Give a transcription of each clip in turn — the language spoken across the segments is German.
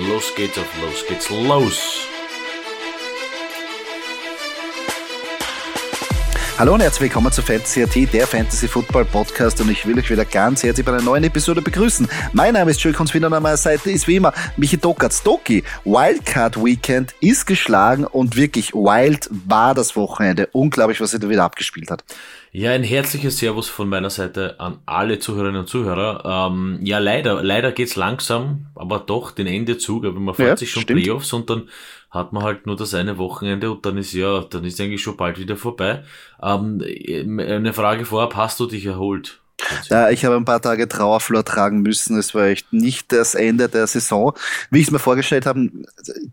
Los geht's auf los geht's los. Hallo und herzlich willkommen zu Fantasy AT, der Fantasy Football Podcast und ich will euch wieder ganz herzlich bei einer neuen Episode begrüßen. Mein Name ist Jules Konspin und an meiner Seite ist wie immer Michi Dokatz. Doki, Wildcard Weekend ist geschlagen und wirklich wild war das Wochenende. Unglaublich, was er da wieder abgespielt hat. Ja, ein herzliches Servus von meiner Seite an alle Zuhörerinnen und Zuhörer. Ähm, ja, leider, leider geht's langsam, aber doch den Ende zu. Aber man freut ja, sich schon stimmt. Playoffs und dann hat man halt nur das eine Wochenende und dann ist ja, dann ist eigentlich schon bald wieder vorbei. Ähm, eine Frage vorab, hast du dich erholt? Ja, ich habe ein paar Tage Trauerflor tragen müssen. Es war echt nicht das Ende der Saison. Wie ich es mir vorgestellt habe,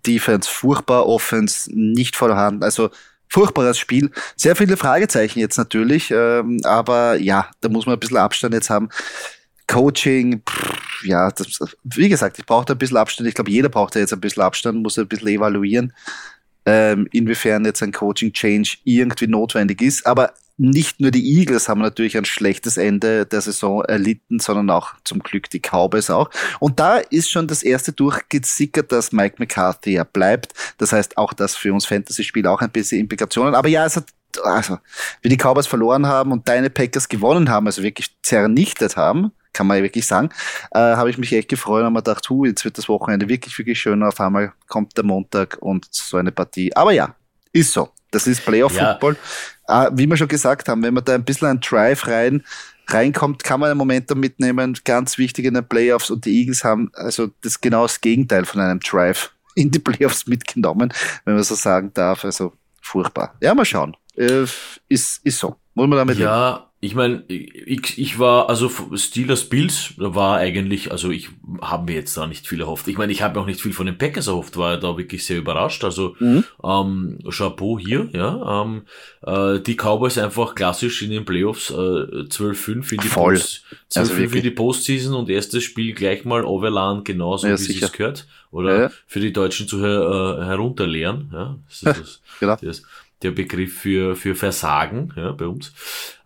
Defense furchtbar, Offense nicht vorhanden. Also furchtbares Spiel. Sehr viele Fragezeichen jetzt natürlich, ähm, aber ja, da muss man ein bisschen Abstand jetzt haben. Coaching, pff, ja, das, wie gesagt, ich brauche da ein bisschen Abstand. Ich glaube, jeder braucht da jetzt ein bisschen Abstand, muss ein bisschen evaluieren, ähm, inwiefern jetzt ein Coaching-Change irgendwie notwendig ist. Aber nicht nur die Eagles haben natürlich ein schlechtes Ende der Saison erlitten, sondern auch zum Glück die Cowboys auch. Und da ist schon das erste durchgesickert, dass Mike McCarthy ja bleibt. Das heißt auch das für uns Fantasy-Spiel auch ein bisschen Implikationen. Aber ja, es hat also, wie die Cowboys verloren haben und deine Packers gewonnen haben, also wirklich zernichtet haben, kann man ja wirklich sagen, äh, habe ich mich echt gefreut und mir gedacht, hu, jetzt wird das Wochenende wirklich, wirklich schön. Auf einmal kommt der Montag und so eine Partie. Aber ja, ist so. Das ist Playoff-Football. Ja. Äh, wie wir schon gesagt haben, wenn man da ein bisschen ein Drive rein reinkommt, kann man ein Momentum mitnehmen. Ganz wichtig in den Playoffs und die Eagles haben also das genau das Gegenteil von einem Drive in die Playoffs mitgenommen, wenn man so sagen darf. Also furchtbar. Ja, mal schauen. Äh, ist, ist so. Muss man damit Ja, leben. Ich meine, ich, ich war, also Steelers Bills war eigentlich, also ich habe mir jetzt da nicht viel erhofft. Ich meine, ich habe auch nicht viel von den Packers erhofft, war da wirklich sehr überrascht. Also mhm. ähm, Chapeau hier, ja. Ähm, äh, die Cowboys einfach klassisch in den Playoffs äh, 12-5 in die Voll. Post, 12-5 also in die Postseason und erstes Spiel gleich mal Overland, genauso ja, wie es gehört. Oder ja, ja. für die Deutschen zu her, äh, herunterleeren. Ja, das ist das, genau. das, der Begriff für, für Versagen ja, bei uns.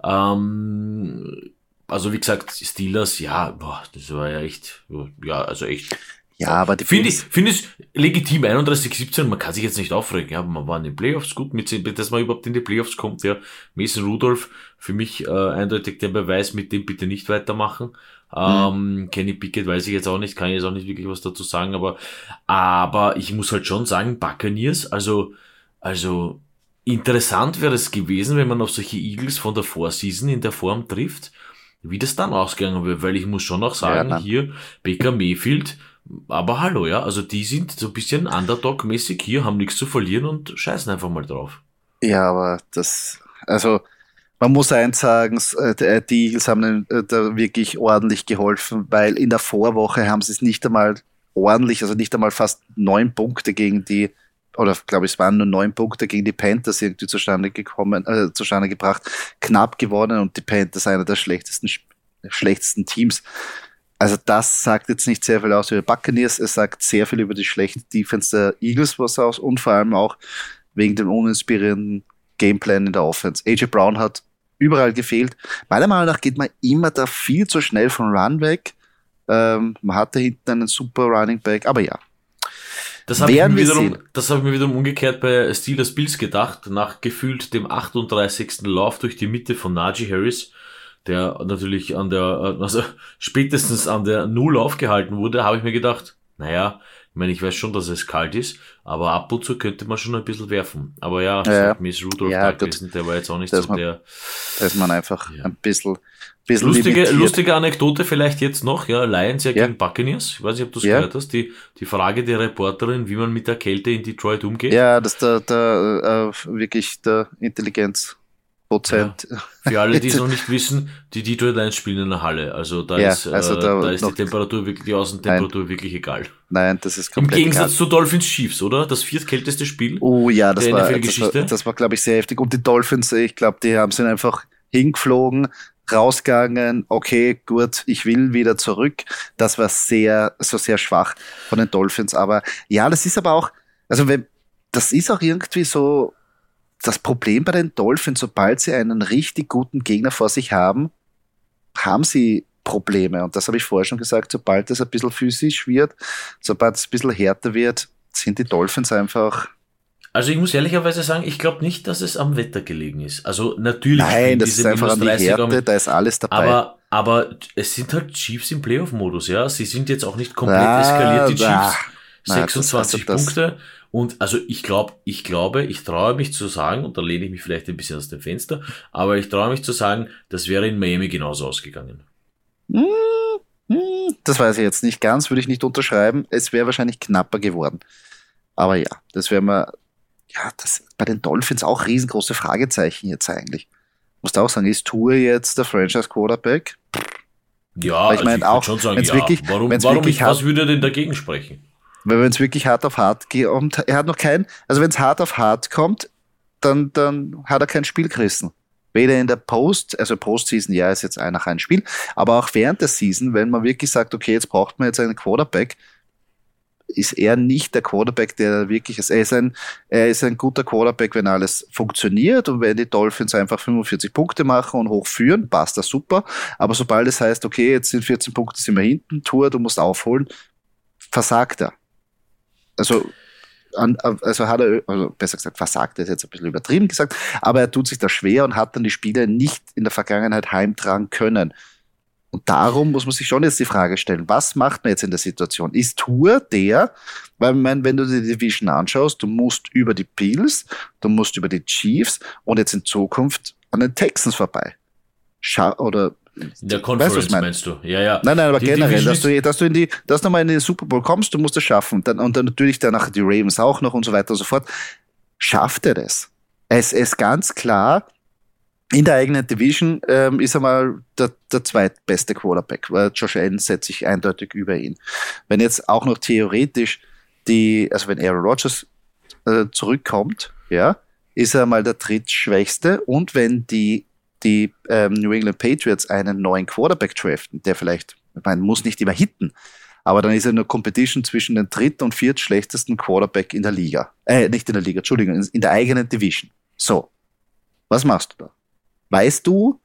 Ähm, also wie gesagt, Steelers, ja, boah, das war ja echt, ja, also echt. Ja, aber finde ich, finde ich legitim 31, 17, man kann sich jetzt nicht aufregen, ja, man war in den Playoffs gut, mit, dass man überhaupt in die Playoffs kommt, ja. Mason Rudolph, für mich äh, eindeutig der Beweis, mit dem bitte nicht weitermachen. Ähm, mhm. Kenny Pickett weiß ich jetzt auch nicht, kann ich jetzt auch nicht wirklich was dazu sagen, aber, aber ich muss halt schon sagen, Buccaneers, also, also, Interessant wäre es gewesen, wenn man auf solche Eagles von der Vorseason in der Form trifft, wie das dann ausgegangen wird, weil ich muss schon auch sagen, ja, hier Baker Mayfield, aber hallo, ja, also die sind so ein bisschen Underdog-mäßig hier, haben nichts zu verlieren und scheißen einfach mal drauf. Ja, aber das, also man muss eins sagen, äh, die Eagles haben äh, da wirklich ordentlich geholfen, weil in der Vorwoche haben sie es nicht einmal ordentlich, also nicht einmal fast neun Punkte gegen die oder glaube ich, es waren nur neun Punkte gegen die Panthers irgendwie zustande gekommen, äh, zustande gebracht, knapp gewonnen und die Panthers einer der schlechtesten, schlechtesten Teams. Also das sagt jetzt nicht sehr viel aus über Buccaneers, es sagt sehr viel über die schlechte Defense der Eagles was aus und vor allem auch wegen dem uninspirierenden Gameplan in der Offense. AJ Brown hat überall gefehlt. Meiner Meinung nach geht man immer da viel zu schnell von Run weg. Ähm, man hatte hinten einen super Running Back, aber ja, das habe ich, mir wiederum, das hab ich mir wiederum umgekehrt bei Steelers Bills gedacht, nach gefühlt dem 38. Lauf durch die Mitte von Najee Harris, der natürlich an der, also spätestens an der Null aufgehalten wurde, habe ich mir gedacht, naja, ich meine, ich weiß schon, dass es kalt ist, aber ab und zu könnte man schon ein bisschen werfen. Aber ja, ja, Miss Rudolph ja, gewesen, der war jetzt auch nicht so man, der. Da ist man einfach ja. ein bisschen, lustige, lustige Anekdote vielleicht jetzt noch, ja, Lions ja, ja. gegen Buccaneers. Ich weiß nicht, ob du es ja. gehört hast. Die, die Frage der Reporterin, wie man mit der Kälte in Detroit umgeht. Ja, das ist der, der äh, wirklich der Intelligenz. Prozent. Ja. Für alle, die es noch nicht wissen, die Detroit Lions spielen in der Halle. Also da ja, ist, äh, also da, da, ist die Temperatur wirklich, die Außentemperatur nein. wirklich egal. Nein, das ist komplett Im Gegensatz egal. zu Dolphins Chiefs, oder? Das viertkälteste Spiel. Oh ja, das war, das war, das war, glaube ich, sehr heftig. Und die Dolphins, ich glaube, die haben sind einfach hingeflogen, rausgegangen, okay, gut, ich will wieder zurück. Das war sehr, so sehr schwach von den Dolphins. Aber ja, das ist aber auch, also wenn, das ist auch irgendwie so, das Problem bei den Dolphins, sobald sie einen richtig guten Gegner vor sich haben, haben sie Probleme. Und das habe ich vorher schon gesagt, sobald es ein bisschen physisch wird, sobald es ein bisschen härter wird, sind die Dolphins einfach also ich muss ehrlicherweise sagen, ich glaube nicht, dass es am Wetter gelegen ist. Also natürlich. Nein, das ist einfach an die Härte, da ist alles dabei. Aber, aber es sind halt Chiefs im Playoff-Modus, ja. Sie sind jetzt auch nicht komplett ah, eskaliert, die Chiefs. Ah, 26 das, also Punkte. Und also ich glaube, ich glaube, ich traue mich zu sagen, und da lehne ich mich vielleicht ein bisschen aus dem Fenster, aber ich traue mich zu sagen, das wäre in Miami genauso ausgegangen. Hm, hm, das weiß ich jetzt nicht ganz, würde ich nicht unterschreiben. Es wäre wahrscheinlich knapper geworden. Aber ja, das wäre mal ja, das bei den Dolphins auch riesengroße Fragezeichen jetzt eigentlich. Musst du auch sagen, ist Tour jetzt der Franchise Quarterback? Ja, ich meine also auch, schon sagen, ja. wirklich, warum, warum wirklich ich, was würde er denn dagegen sprechen? Weil wenn es wirklich hart auf hart geht, und er hat noch kein, also wenn es hart auf hart kommt, dann, dann hat er kein Spiel gerissen. Weder in der Post, also Postseason, ja, ist jetzt ein nach ein Spiel, aber auch während der Season, wenn man wirklich sagt, okay, jetzt braucht man jetzt einen Quarterback, ist er nicht der Quarterback, der wirklich ist. Er ist ein, er ist ein guter Quarterback, wenn alles funktioniert und wenn die Dolphins einfach 45 Punkte machen und hochführen, passt das super. Aber sobald es heißt, okay, jetzt sind 14 Punkte, sind wir hinten, Tour, du musst aufholen, versagt er. Also, also hat er, also besser gesagt, versagt er ist jetzt ein bisschen übertrieben gesagt, aber er tut sich da schwer und hat dann die Spiele nicht in der Vergangenheit heimtragen können. Und darum muss man sich schon jetzt die Frage stellen, was macht man jetzt in der Situation? Ist Tour der, weil meine, wenn du die Division anschaust, du musst über die Bills, du musst über die Chiefs und jetzt in Zukunft an den Texans vorbei. Scha oder in der Conference weißt, meinst du? Ja, ja. Nein, nein, aber die generell, dass du, dass du in die, dass du mal in den Super Bowl kommst, du musst es schaffen. Dann, und dann natürlich danach die Ravens auch noch und so weiter und so fort. Schafft er das? Es ist ganz klar, in der eigenen Division ähm, ist er mal der, der zweitbeste Quarterback, weil Josh Allen setzt sich eindeutig über ihn. Wenn jetzt auch noch theoretisch die, also wenn Aaron Rodgers äh, zurückkommt, ja, ist er mal der drittschwächste und wenn die, die ähm, New England Patriots einen neuen Quarterback draften, der vielleicht, man muss nicht immer hitten, aber dann ist er eine Competition zwischen den dritt- und viertschlechtesten Quarterback in der Liga. Äh, nicht in der Liga, Entschuldigung, in der eigenen Division. So. Was machst du da? Weißt du,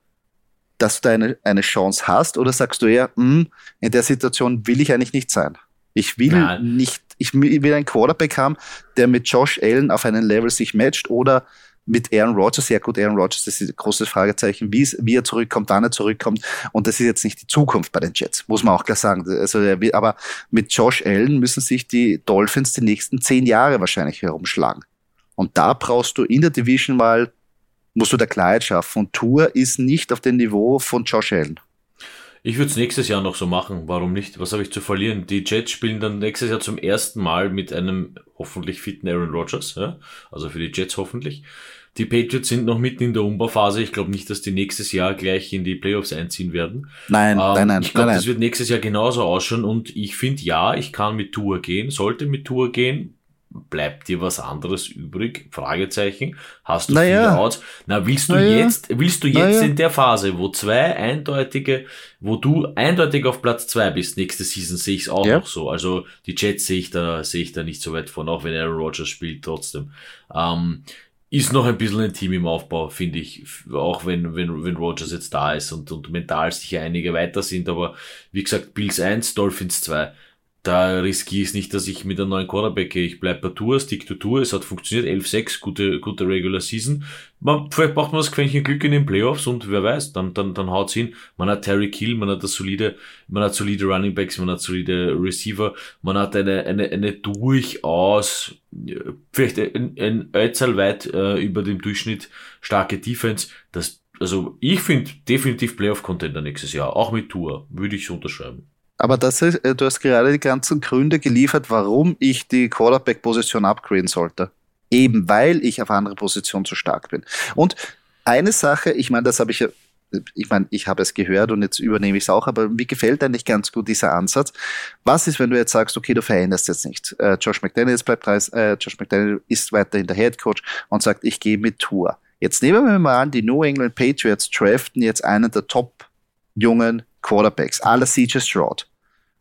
dass du eine, eine Chance hast oder sagst du eher, mh, hm, in der Situation will ich eigentlich nicht sein? Ich will Nein. nicht, ich will einen Quarterback haben, der mit Josh Allen auf einem Level sich matcht oder mit Aaron Rodgers, ja gut, Aaron Rodgers, das ist ein großes Fragezeichen, wie, es, wie er zurückkommt, wann er zurückkommt. Und das ist jetzt nicht die Zukunft bei den Jets, muss man auch klar sagen. Also, aber mit Josh Allen müssen sich die Dolphins die nächsten zehn Jahre wahrscheinlich herumschlagen. Und da brauchst du in der Division mal musst du der Klarheit schaffen. Und Tour ist nicht auf dem Niveau von Josh Allen. Ich würde es nächstes Jahr noch so machen. Warum nicht? Was habe ich zu verlieren? Die Jets spielen dann nächstes Jahr zum ersten Mal mit einem hoffentlich fitten Aaron Rodgers. Ja? Also für die Jets hoffentlich. Die Patriots sind noch mitten in der Umbauphase. Ich glaube nicht, dass die nächstes Jahr gleich in die Playoffs einziehen werden. Nein, ähm, nein, nein. Ich glaube, das wird nächstes Jahr genauso ausschauen. Und ich finde, ja, ich kann mit Tour gehen, sollte mit Tour gehen bleibt dir was anderes übrig? Fragezeichen. Hast du naja. viele Outs? Na, willst du naja. jetzt, willst du jetzt naja. in der Phase, wo zwei eindeutige, wo du eindeutig auf Platz zwei bist, nächste Season sehe ich es auch ja. noch so. Also die Jets sehe ich da, sehe ich da nicht so weit von, auch wenn Aaron Rodgers spielt trotzdem. Ähm, ist noch ein bisschen ein Team im Aufbau, finde ich. Auch wenn, wenn, wenn Rogers jetzt da ist und, und mental sicher einige weiter sind. Aber wie gesagt, Bills 1, Dolphins 2 da riskiere ich es nicht, dass ich mit einem neuen Quarterback gehe. Ich bleibe bei Tour, stick to Tour. Es hat funktioniert. 11-6, gute, gute Regular Season. Man, vielleicht braucht man das Quäntchen Glück in den Playoffs und wer weiß, dann, dann, dann haut's hin. Man hat Terry Kill, man hat das solide, man hat solide Running Backs, man hat solide Receiver, man hat eine, eine, eine durchaus, vielleicht ein, ein Ötzel weit äh, über dem Durchschnitt starke Defense. Das, also ich finde definitiv Playoff-Contender nächstes Jahr, auch mit Tour, würde ich unterschreiben. Aber das ist, äh, du hast gerade die ganzen Gründe geliefert, warum ich die Quarterback-Position upgraden sollte. Eben weil ich auf andere Positionen zu stark bin. Und eine Sache, ich meine, das habe ich ja, ich meine, ich habe es gehört und jetzt übernehme ich es auch, aber mir gefällt eigentlich ganz gut dieser Ansatz. Was ist, wenn du jetzt sagst, okay, du veränderst jetzt nicht. Äh, Josh McDaniels bleibt äh, Josh McDaniel ist weiterhin der Head Coach und sagt, ich gehe mit Tour. Jetzt nehmen wir mal an, die New England Patriots draften jetzt einen der top jungen Quarterbacks, aller CJ Stroud.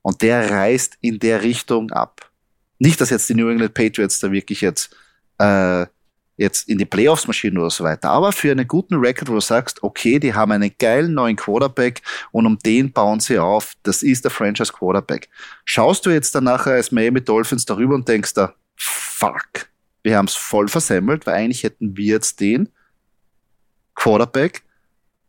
Und der reißt in der Richtung ab. Nicht, dass jetzt die New England Patriots da wirklich jetzt äh, jetzt in die Playoffs marschieren oder so weiter, aber für einen guten Record, wo du sagst, okay, die haben einen geilen neuen Quarterback und um den bauen sie auf, das ist der Franchise Quarterback. Schaust du jetzt dann nachher als Miami Dolphins darüber und denkst da, fuck, wir haben es voll versemmelt, weil eigentlich hätten wir jetzt den Quarterback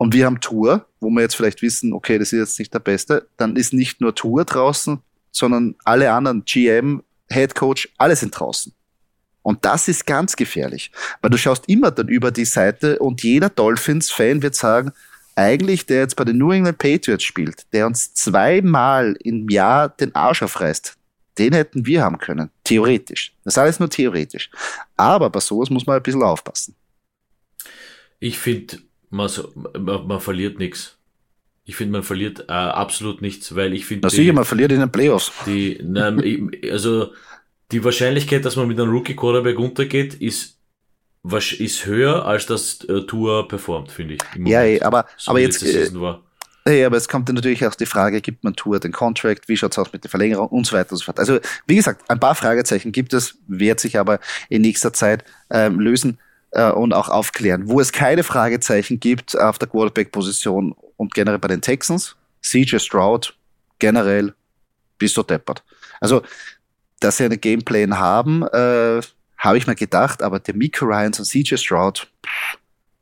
und wir haben Tour, wo wir jetzt vielleicht wissen, okay, das ist jetzt nicht der Beste, dann ist nicht nur Tour draußen, sondern alle anderen, GM, Head Coach, alle sind draußen. Und das ist ganz gefährlich, weil du schaust immer dann über die Seite und jeder Dolphins-Fan wird sagen, eigentlich der jetzt bei den New England Patriots spielt, der uns zweimal im Jahr den Arsch aufreißt, den hätten wir haben können. Theoretisch. Das ist alles nur theoretisch. Aber bei sowas muss man ein bisschen aufpassen. Ich finde, man, man, man verliert nichts. Ich finde, man verliert äh, absolut nichts, weil ich finde. Na sicher, man verliert in den Playoffs. Die, nein, also die Wahrscheinlichkeit, dass man mit einem Rookie Quarterback untergeht, ist ist höher, als das äh, Tour performt, finde ich. Ja, ey, aber, so aber jetzt. Äh, aber es kommt dann natürlich auch die Frage, gibt man Tour den Contract, wie schaut's aus mit der Verlängerung und so weiter und so fort. Also, wie gesagt, ein paar Fragezeichen gibt es, wird sich aber in nächster Zeit ähm, lösen äh, und auch aufklären. Wo es keine Fragezeichen gibt auf der Quarterback-Position und generell bei den Texans, CJ Stroud, generell bist du deppert. Also, dass sie einen Gameplan haben, äh, habe ich mir gedacht, aber der Miko Ryans und CJ Stroud,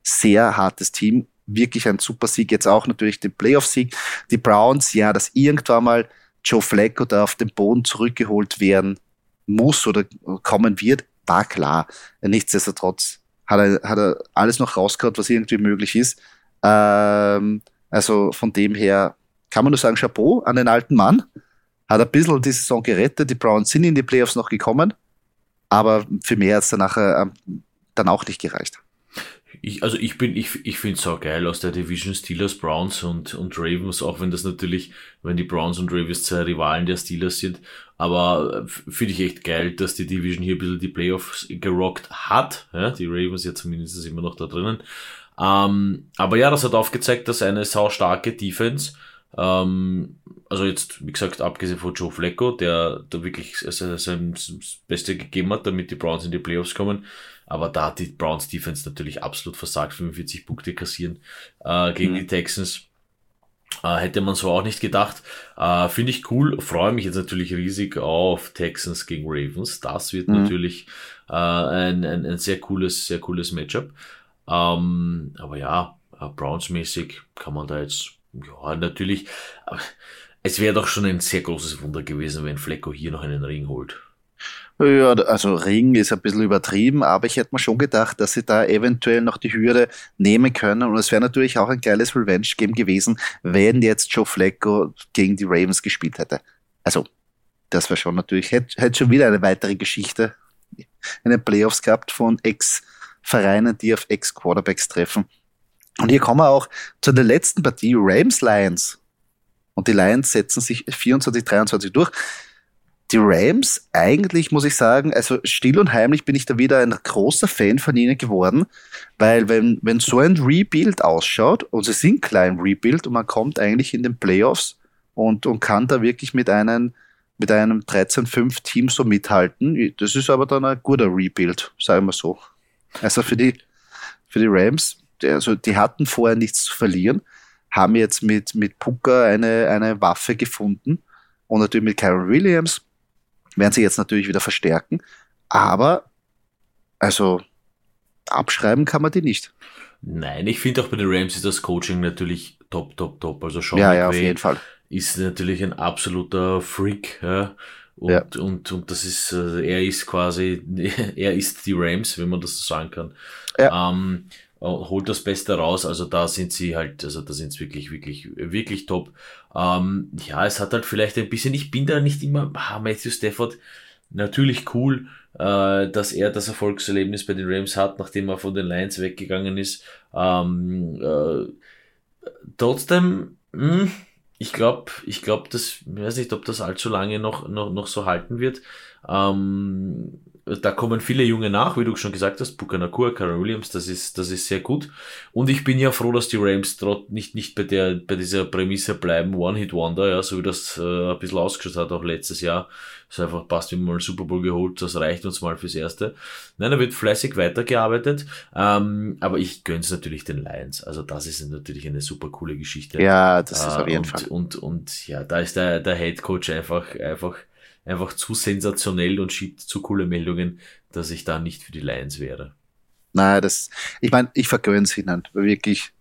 sehr hartes Team, wirklich ein super Sieg, jetzt auch natürlich den Playoff-Sieg. Die Browns, ja, dass irgendwann mal Joe Flacco da auf den Boden zurückgeholt werden muss oder kommen wird, war klar. Nichtsdestotrotz hat er, hat er alles noch rausgehauen, was irgendwie möglich ist. Ähm, also von dem her kann man nur sagen, Chapeau an den alten Mann hat ein bisschen die Saison gerettet. Die Browns sind in die Playoffs noch gekommen, aber für mehr hat es dann nachher ähm, dann auch nicht gereicht. Ich, also ich bin, ich, ich finde es auch geil aus der Division Steelers, Browns und, und Ravens, auch wenn das natürlich, wenn die Browns und Ravens zwei Rivalen der Steelers sind. Aber äh, finde ich echt geil, dass die Division hier ein bisschen die Playoffs gerockt hat. Ja, die Ravens ja zumindest immer noch da drinnen. Ähm, aber ja, das hat aufgezeigt, dass eine sau starke Defense ähm, also jetzt, wie gesagt, abgesehen von Joe Flacco, der da wirklich sein Beste gegeben hat, damit die Browns in die Playoffs kommen. Aber da hat die Browns Defense natürlich absolut versagt, 45 Punkte kassieren äh, gegen mhm. die Texans. Äh, hätte man so auch nicht gedacht. Äh, Finde ich cool. Freue mich jetzt natürlich riesig auf Texans gegen Ravens. Das wird mhm. natürlich äh, ein, ein, ein sehr cooles, sehr cooles Matchup. Ähm, aber ja, äh, Browns-mäßig kann man da jetzt ja, natürlich. Es wäre doch schon ein sehr großes Wunder gewesen, wenn Flecko hier noch einen Ring holt. Ja, also Ring ist ein bisschen übertrieben, aber ich hätte mir schon gedacht, dass sie da eventuell noch die Hürde nehmen können. Und es wäre natürlich auch ein geiles Revenge-Game gewesen, wenn jetzt Joe Flecko gegen die Ravens gespielt hätte. Also, das wäre schon natürlich, hätte, hätte schon wieder eine weitere Geschichte in den Playoffs gehabt von Ex-Vereinen, die auf Ex-Quarterbacks treffen. Und hier kommen wir auch zu der letzten Partie, Rams Lions. Und die Lions setzen sich 24, 23 durch. Die Rams, eigentlich muss ich sagen, also still und heimlich bin ich da wieder ein großer Fan von ihnen geworden, weil wenn, wenn so ein Rebuild ausschaut, und sie sind klein Rebuild und man kommt eigentlich in den Playoffs und, und kann da wirklich mit einem, mit einem 13-5 Team so mithalten, das ist aber dann ein guter Rebuild, sagen wir so. Also für die, für die Rams also die hatten vorher nichts zu verlieren, haben jetzt mit, mit Puka eine, eine Waffe gefunden und natürlich mit Kyron Williams werden sie jetzt natürlich wieder verstärken, aber also abschreiben kann man die nicht. Nein, ich finde auch bei den Rams ist das Coaching natürlich top, top, top. Also Sean ja, ja, auf jeden Fall. ist natürlich ein absoluter Freak. Ja. Und, ja. und, und das ist, äh, er ist quasi, er ist die Rams, wenn man das so sagen kann. Ja. Ähm, äh, holt das Beste raus. Also da sind sie halt, also da sind sie wirklich, wirklich, wirklich top. Ähm, ja, es hat halt vielleicht ein bisschen, ich bin da nicht immer, ah, Matthew Stafford, natürlich cool, äh, dass er das Erfolgserlebnis bei den Rams hat, nachdem er von den Lions weggegangen ist. Ähm, äh, trotzdem, mh, hm, ich glaube, ich glaube, das, ich weiß nicht, ob das allzu lange noch, noch, noch so halten wird. Ähm, da kommen viele Junge nach, wie du schon gesagt hast, Bukanakua, Karen Williams, das ist, das ist sehr gut. Und ich bin ja froh, dass die Rams trot nicht, nicht bei der, bei dieser Prämisse bleiben, One-Hit-Wonder, ja, so wie das äh, ein bisschen ausgeschaut hat, auch letztes Jahr. Es einfach passt, wir mal einen Super Bowl geholt, das reicht uns mal fürs Erste. Nein, da wird fleißig weitergearbeitet, ähm, aber ich gönn's natürlich den Lions. Also das ist natürlich eine super coole Geschichte. Ja, das ist äh, auf jeden und, Fall. Und, und, und ja, da ist der, der Head Coach einfach, einfach einfach zu sensationell und schiebt zu coole Meldungen, dass ich da nicht für die Lions wäre. Naja, das, ich meine, ich vergönne es ihnen, wirklich.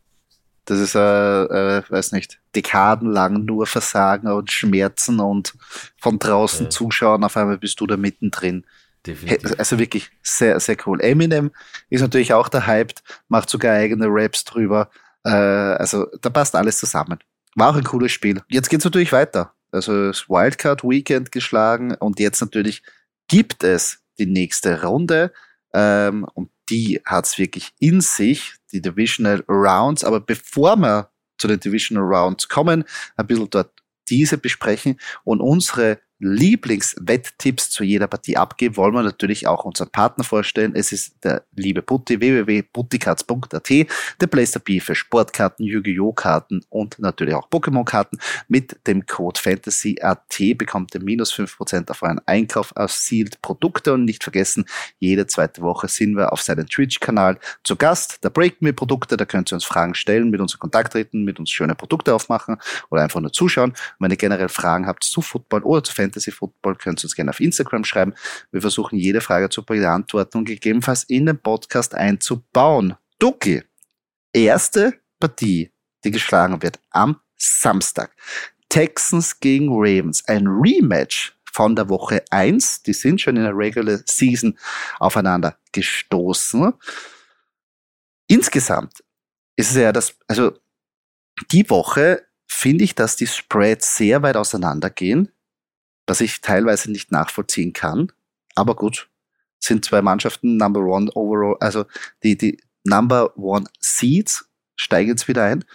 Das ist, äh, äh, weiß nicht, dekadenlang nur Versagen und Schmerzen und von draußen ja. zuschauen, auf einmal bist du da mittendrin. Definitiv. Also wirklich sehr, sehr cool. Eminem ist natürlich auch der Hyped, macht sogar eigene Raps drüber. Äh, also da passt alles zusammen. War auch ein cooles Spiel. Jetzt geht's natürlich weiter also das Wildcard Weekend geschlagen und jetzt natürlich gibt es die nächste Runde ähm, und die hat's wirklich in sich, die Divisional Rounds. Aber bevor wir zu den Divisional Rounds kommen, ein bisschen dort diese besprechen und unsere Lieblingswetttipps zu jeder Partie abgeben, wollen wir natürlich auch unseren Partner vorstellen. Es ist der liebe Putti, www.putticards.at, der be für Sportkarten, Yu-Gi-Oh! Karten und natürlich auch Pokémon-Karten. Mit dem Code FANTASYAT bekommt ihr minus 5% auf euren Einkauf aus Sealed Produkte und nicht vergessen, jede zweite Woche sind wir auf seinem Twitch-Kanal zu Gast. Da breaken wir Produkte, da könnt ihr uns Fragen stellen, mit uns in Kontakt treten, mit uns schöne Produkte aufmachen oder einfach nur zuschauen. Und wenn ihr generell Fragen habt zu Football oder zu Fantasy, Fantasy Football, könnt ihr uns gerne auf Instagram schreiben. Wir versuchen jede Frage zu beantworten und gegebenenfalls in den Podcast einzubauen. Duki, erste Partie, die geschlagen wird am Samstag. Texans gegen Ravens, ein Rematch von der Woche 1. Die sind schon in der Regular Season aufeinander gestoßen. Insgesamt ist es ja das, also die Woche finde ich, dass die Spreads sehr weit auseinandergehen was ich teilweise nicht nachvollziehen kann. Aber gut, sind zwei Mannschaften Number One overall, also die, die Number One Seeds steigen jetzt wieder ein.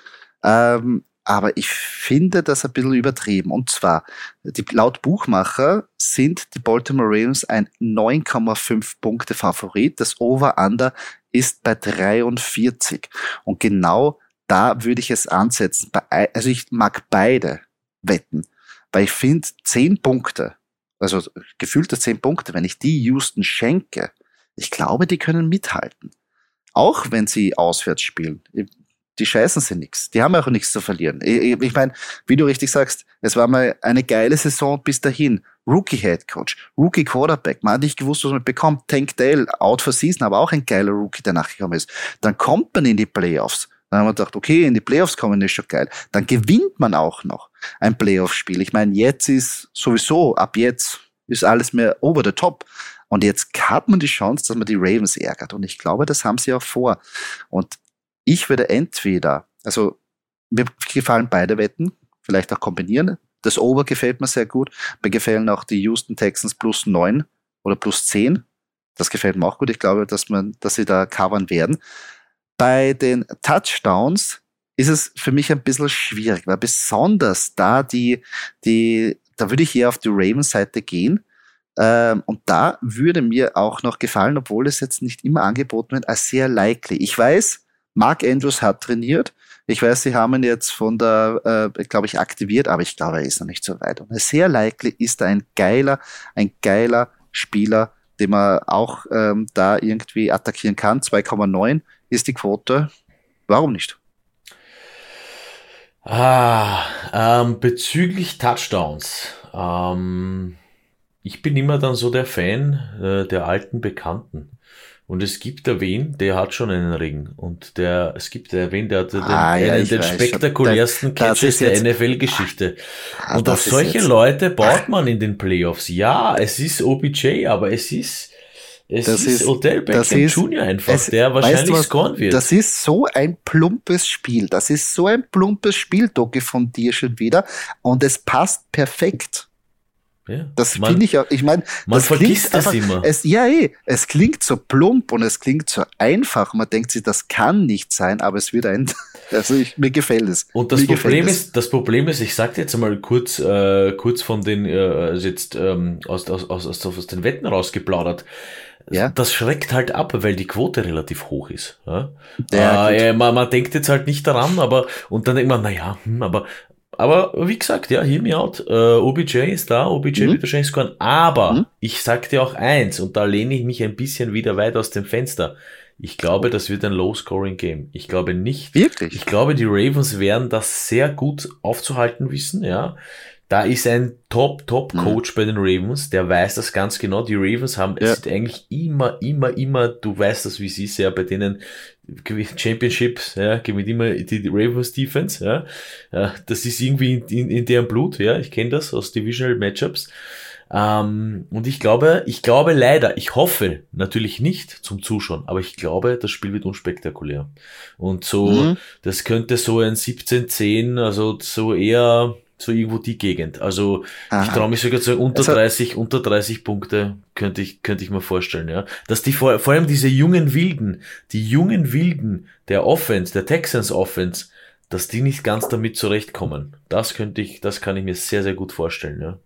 Ähm, aber ich finde das ein bisschen übertrieben. Und zwar, die, laut Buchmacher sind die Baltimore Ravens ein 9,5 Punkte Favorit. Das Over-Under ist bei 43. Und genau da würde ich es ansetzen. Also ich mag beide Wetten. Weil ich finde, zehn Punkte, also gefühlte zehn Punkte, wenn ich die Houston schenke, ich glaube, die können mithalten. Auch wenn sie auswärts spielen. Die scheißen sie nichts. Die haben auch nichts zu verlieren. Ich, ich meine, wie du richtig sagst, es war mal eine geile Saison bis dahin. Rookie Head Coach, Rookie Quarterback. Man hat nicht gewusst, was man bekommt. Tank Dale, out for season, aber auch ein geiler Rookie, der nachgekommen ist. Dann kommt man in die Playoffs. Dann haben wir gedacht, okay, in die Playoffs kommen ist schon geil. Dann gewinnt man auch noch ein Playoff-Spiel. Ich meine, jetzt ist sowieso, ab jetzt ist alles mehr over the top. Und jetzt hat man die Chance, dass man die Ravens ärgert. Und ich glaube, das haben sie auch vor. Und ich würde entweder, also mir gefallen beide Wetten, vielleicht auch kombinieren. Das Over gefällt mir sehr gut. Mir gefallen auch die Houston Texans plus neun oder plus zehn. Das gefällt mir auch gut. Ich glaube, dass man, dass sie da covern werden. Bei den Touchdowns ist es für mich ein bisschen schwierig, weil besonders da die, die, da würde ich eher auf die Ravens-Seite gehen. Ähm, und da würde mir auch noch gefallen, obwohl es jetzt nicht immer angeboten wird, als sehr likely. Ich weiß, Mark Andrews hat trainiert. Ich weiß, sie haben ihn jetzt von der, äh, glaube ich, aktiviert, aber ich glaube, er ist noch nicht so weit. Und sehr likely ist er ein geiler, ein geiler Spieler, den man auch ähm, da irgendwie attackieren kann. 2,9 ist die Quote. Warum nicht? Ah, ähm, bezüglich Touchdowns. Ähm, ich bin immer dann so der Fan äh, der alten Bekannten. Und es gibt da wen, der hat schon einen Ring. Und der, es gibt da wen, der hat den, ah, ja, einen, den spektakulärsten Catches der NFL-Geschichte. Ah, und auf solche Leute baut man in den Playoffs. Ja, es ist OBJ, aber es ist es das ist, ist Odell Beckham ist, Jr. einfach, es, der wahrscheinlich weißt scoren wird. Das ist so ein plumpes Spiel. Das ist so ein plumpes Spiel, Docke, von dir schon wieder. Und es passt perfekt. Ja, das finde ich auch. Ich meine, man das vergisst das einfach, immer. Es, ja, eh, es klingt so plump und es klingt so einfach. Man denkt sich, das kann nicht sein, aber es wird ein, Also ich, mir gefällt es. Und das mir Problem ist, das Problem ist, ich sag dir jetzt mal kurz, äh, kurz von den, äh, also jetzt ähm, aus, aus, aus, aus, aus den Wetten rausgeplaudert. Ja. Das schreckt halt ab, weil die Quote relativ hoch ist. Ja? Ja, äh, man, man denkt jetzt halt nicht daran, aber und dann denkt man, naja, hm, aber aber wie gesagt, ja, hear me out. Äh, OBJ ist da, OBJ Mhm. wird wahrscheinlich scoren. Aber Mhm. ich sag dir auch eins, und da lehne ich mich ein bisschen wieder weit aus dem Fenster. Ich glaube, das wird ein Low-Scoring-Game. Ich glaube nicht. Wirklich? Ich glaube, die Ravens werden das sehr gut aufzuhalten wissen, ja. Da ist ein Top-Top-Coach bei den Ravens, der weiß das ganz genau. Die Ravens haben, Ja. es ist eigentlich immer, immer, immer, du weißt das, wie es ist, ja, bei denen Championships, ja, gewinnt immer die Ravens Defense, ja. ja das ist irgendwie in, in, in deren Blut, ja. Ich kenne das aus Divisional Matchups. Ähm, und ich glaube, ich glaube leider, ich hoffe natürlich nicht zum Zuschauen, aber ich glaube, das Spiel wird unspektakulär. Und so, Mhm. das könnte so ein 17-10, also so eher so irgendwo die Gegend. Also ich Aha. traue mich sogar zu unter Also- 30, unter 30 Punkte könnte ich, könnte ich mir vorstellen, ja. Dass die vor, vor allem diese jungen Wilden, die jungen Wilden der Offense, der Texans Offense, dass die nicht ganz damit zurechtkommen. Das könnte ich, das kann ich mir sehr, sehr gut vorstellen, ja.